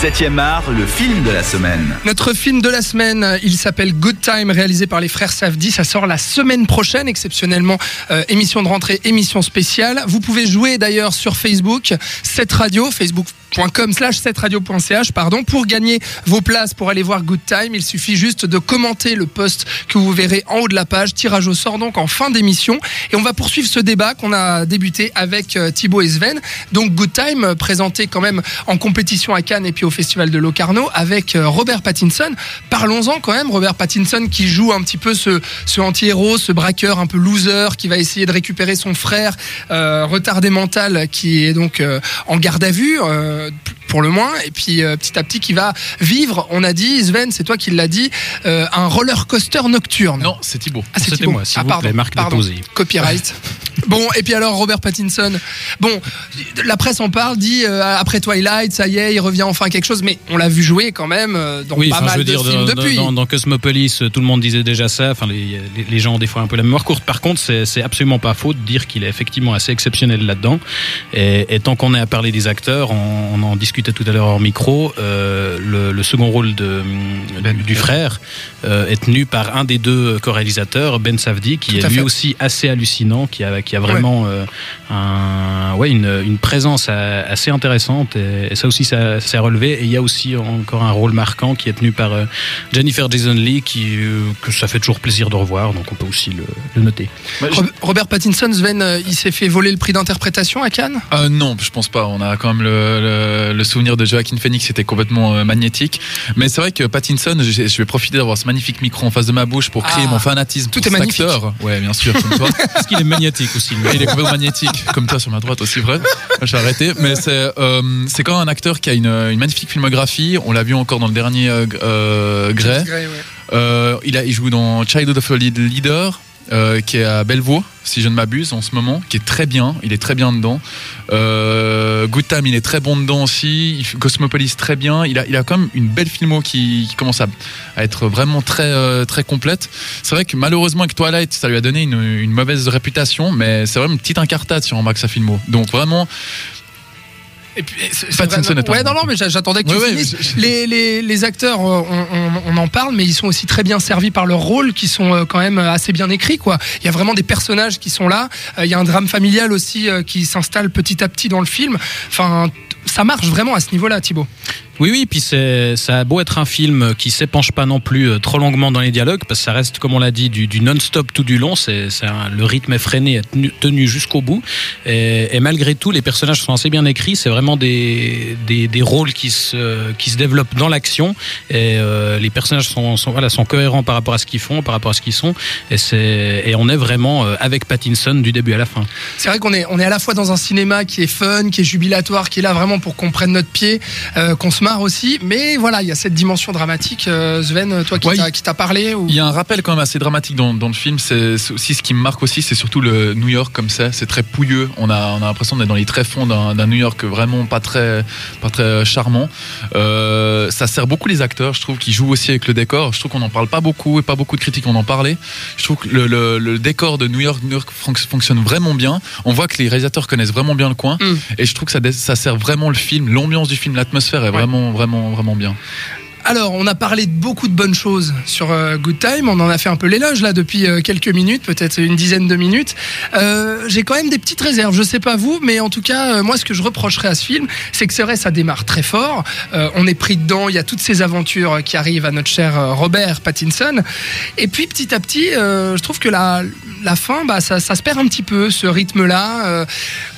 7e art, le film de la semaine. Notre film de la semaine, il s'appelle Good Time, réalisé par les frères Safdie. Ça sort la semaine prochaine, exceptionnellement. euh, émission de rentrée, émission spéciale. Vous pouvez jouer d'ailleurs sur Facebook, cette radio, facebook.com slash 7radio.ch, pardon, pour gagner vos places pour aller voir Good Time. Il suffit juste de commenter le post que vous verrez en haut de la page. Tirage au sort donc en fin d'émission. Et on va poursuivre ce débat qu'on a débuté avec euh, Thibaut et Sven. Donc Good Time, présenté quand même en compétition à Cannes et puis au Festival de Locarno avec euh, Robert Pattinson. Parlons-en quand même, Robert Pattinson qui joue un petit peu ce, ce anti-héros, ce braqueur un peu loser qui va essayer de récupérer son frère euh, retardé mental qui est donc euh, en garde à vue. euh, pour le moins, et puis petit à petit qui va vivre, on a dit, Sven, c'est toi qui l'as dit, un roller coaster nocturne. Non, c'est Thibaut. Ah, c'est Thibaut. moi, s'il Ah, vous pardon, plaît, marque pardon. Copyright. Bon, et puis alors Robert Pattinson. Bon, la presse en parle, dit euh, après Twilight, ça y est, il revient enfin à quelque chose, mais on l'a vu jouer quand même euh, dans Oui, pas enfin, mal je veux de dire, films dans, depuis. dans- dans Cosmopolis, euh, tout le monde disait déjà ça. Enfin, les, les- les gens ont des fois un peu la mémoire courte. Par contre, c'est c'est absolument pas faux de dire qu'il est effectivement assez exceptionnel là-dedans. Et, et tant qu'on est à parler des acteurs, on, on en discutait tout à l'heure hors micro. euh, le, le second rôle de, Ben. du, du frère euh, est tenu par un des deux co-réalisateurs, Ben Savdi, qui Tout est lui fait. aussi assez hallucinant, qui a, qui a vraiment euh, un, ouais, une, une présence assez intéressante. Et, et ça aussi, ça, s'est relevé. Et il y a aussi encore un rôle marquant qui est tenu par euh, Jennifer Jason Lee, qui, euh, que ça fait toujours plaisir de revoir. Donc on peut aussi le, le noter. Je- Robert Pattinson, Sven, il s'est fait voler le prix d'interprétation à Cannes? Euh, non, je pense pas. On a quand même le, le- le souvenir de Joaquin Phoenix qui était complètement euh, magnétique. Mais c'est vrai que Pattinson, je, je vais profiter d'avoir ce magnique micro en face de ma bouche pour crier Ah, mon fanatisme tout pour est magnifique. acteur. Ouais, bien sûr, comme toi. Parce qu'il est magnétique aussi. il est complètement magnétique, comme toi sur ma droite aussi, vrai. J'ai arrêté. Mais c'est euh, c'est quand même un acteur qui a une, une magnifique filmographie. On l'a vu encore dans le dernier euh, euh, Grey. Grey, ouais. Euh, il, a, il joue dans Childhood of a Leader, euh, qui est à Bellevaux, si je ne m'abuse, en ce moment, qui est très bien. Il est très bien dedans. Euh, il est très bon dedans aussi. Cosmopolis, très bien. Il a, il a quand même une belle filmo qui, commence à, être vraiment très, euh, très complète. C'est vrai que malheureusement, avec Twilight, ça lui a donné une, mauvaise réputation, mais c'est vraiment une petite incartade on remarque sa filmo. Donc vraiment, Et puis, Pattinson Ouais, non, non, mais j'a- j'attendais que tu Ouais, ouais, finisses. mais je- Les, les, les acteurs, euh, on, on- on en parle, mais ils sont aussi très bien servis par leurs rôles, qui sont euh, quand même assez bien écrits. Quoi. Il y a vraiment des personnages qui sont là. Euh, Il y a un drame familial aussi euh, qui s'installe petit à petit dans le film. Enfin, ça marche vraiment à ce niveau-là, Thibaut. Oui, oui, puis c'est, ça a beau être un film qui s'épanche pas non plus euh, trop longuement dans les dialogues, parce que ça reste, comme on l'a dit, du, non-stop tout du long. C'est, c'est un- le rythme effréné est tenu, tenu jusqu'au bout. Et, et malgré tout, les personnages sont assez bien écrits. C'est vraiment des, des, des rôles qui se, qui se développent dans l'action. Et euh, les personnages sont, sont, voilà, sont cohérents par rapport à ce qu'ils font, par rapport à ce qu'ils sont. Et, c'est, et on est vraiment euh, avec Pattinson du début à la fin. C'est vrai qu'on est, on est à la fois dans un cinéma qui est fun, qui est jubilatoire, qui est là vraiment pour qu'on prenne notre pied, euh, qu'on se marre aussi. Mais voilà, il y a cette dimension dramatique. Euh, Sven, toi qui Ouais, t'as parlé ou... Il y a un rappel quand même assez dramatique dans, dans le film. C'est aussi ce qui me marque aussi, c'est surtout le New York comme ça. C'est très pouilleux. On a, on a l'impression d'être dans les tréfonds d'un d'un New York vraiment pas très, pas très charmant. Euh, ça sert beaucoup les acteurs, je trouve, qui jouent aussi avec le décor. Je trouve qu'on n'en parle pas beaucoup et pas beaucoup de critiques en en parlaient. Je trouve que le, le- le décor de New York, New York fonc- fonctionne vraiment bien. On voit que les réalisateurs connaissent vraiment bien le coin. Mm. Et je trouve que ça, ça sert vraiment le film. L'ambiance du film, l'atmosphère est Ouais. vraiment, vraiment, vraiment bien. Alors, on a parlé de beaucoup de bonnes choses sur euh, Good Time. On en a fait un peu l'éloge là depuis euh, quelques minutes, peut-être une dizaine de minutes. Euh, J'ai quand même des petites réserves. Je sais pas vous, mais en tout cas, moi, ce que je reprocherais à ce film, c'est que c'est vrai, ça démarre très fort. On est pris dedans. Il y a toutes ces aventures qui arrivent à notre cher Robert Pattinson. Et puis, petit à petit, je trouve que la, fin, bah, ça, se perd un petit peu, ce rythme-là.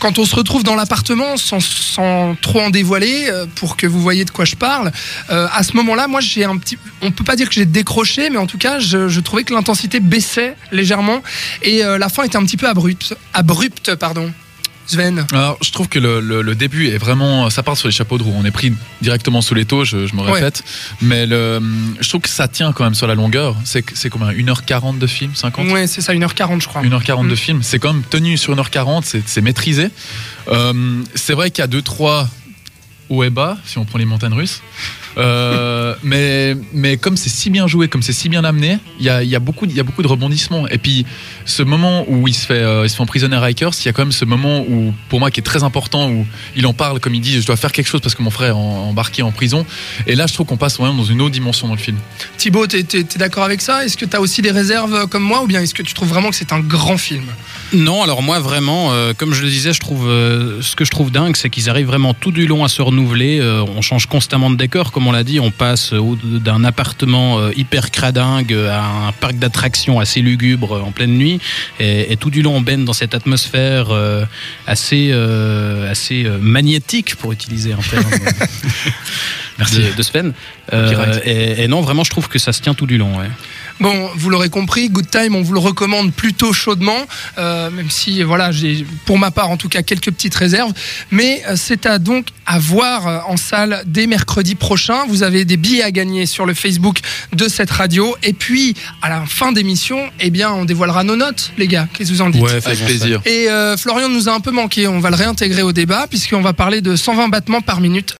Quand on se retrouve dans l'appartement, sans, sans trop en dévoiler, pour que vous voyez de quoi je parle, à ce moment-là, moi, j'ai un petit. On peut pas dire que j'ai décroché, mais en tout cas, je, je trouvais que l'intensité baissait légèrement et euh, la fin était un petit peu abrupte. Abrupte, pardon. Sven. Alors, je trouve que le, le- le début est vraiment. Ça part sur les chapeaux de roue. On est pris directement sous les taux, je, je me Ouais. répète. Mais le, je trouve que ça tient quand même sur la longueur. C'est c'est combien? 1h40 de film 50 Ouais, c'est ça, 1h40, je crois. 1h40 de Mm. film. C'est quand même tenu sur 1h40, c'est- c'est maîtrisé. Euh, c'est vrai qu'il y a 2-3 hauts et bas, si on prend les montagnes russes. Euh, mais, mais comme c'est si bien joué, comme c'est si bien amené, il y a, y, a beaucoup, de rebondissements. Et puis, ce moment où il se fait, euh, il se fait emprisonner à Rikers, il y a quand même ce moment où, pour moi, qui est très important, où il en parle, comme il dit, je dois faire quelque chose parce que mon frère est embarqué en prison. Et là, je trouve qu'on passe vraiment dans une autre dimension dans le film. Thibaut, t'es t'es- t'es d'accord avec ça? Est-ce que t'as aussi des réserves euh, comme moi ou bien est-ce que tu trouves vraiment que c'est un grand film? Non, alors moi vraiment, euh, comme je le disais, je trouve euh, ce que je trouve dingue, c'est qu'ils arrivent vraiment tout du long à se renouveler. Euh, on change constamment de décor, comme on l'a dit. On passe d'un appartement hyper cradingue à un parc d'attractions assez lugubre en pleine nuit, et, et tout du long on baigne dans cette atmosphère assez assez magnétique, pour utiliser un terme. Merci. De, de Sven. Euh, et, et non, vraiment, je trouve que ça se tient tout du long. ouais. Bon, vous l'aurez compris, Good Time, on vous le recommande plutôt chaudement, euh, même si, voilà, j'ai, pour ma part, en tout cas, quelques petites réserves. Mais euh, c'est à donc à voir euh, en salle dès mercredi prochain. Vous avez des billets à gagner sur le Facebook de cette radio. Et puis, à la fin d'émission, eh bien, on dévoilera nos notes, les gars. Qu'est-ce que vous en dites Avec plaisir. Et euh, Florian nous a un peu manqué. On va le réintégrer au débat, puisqu'on va parler de 120 battements par minute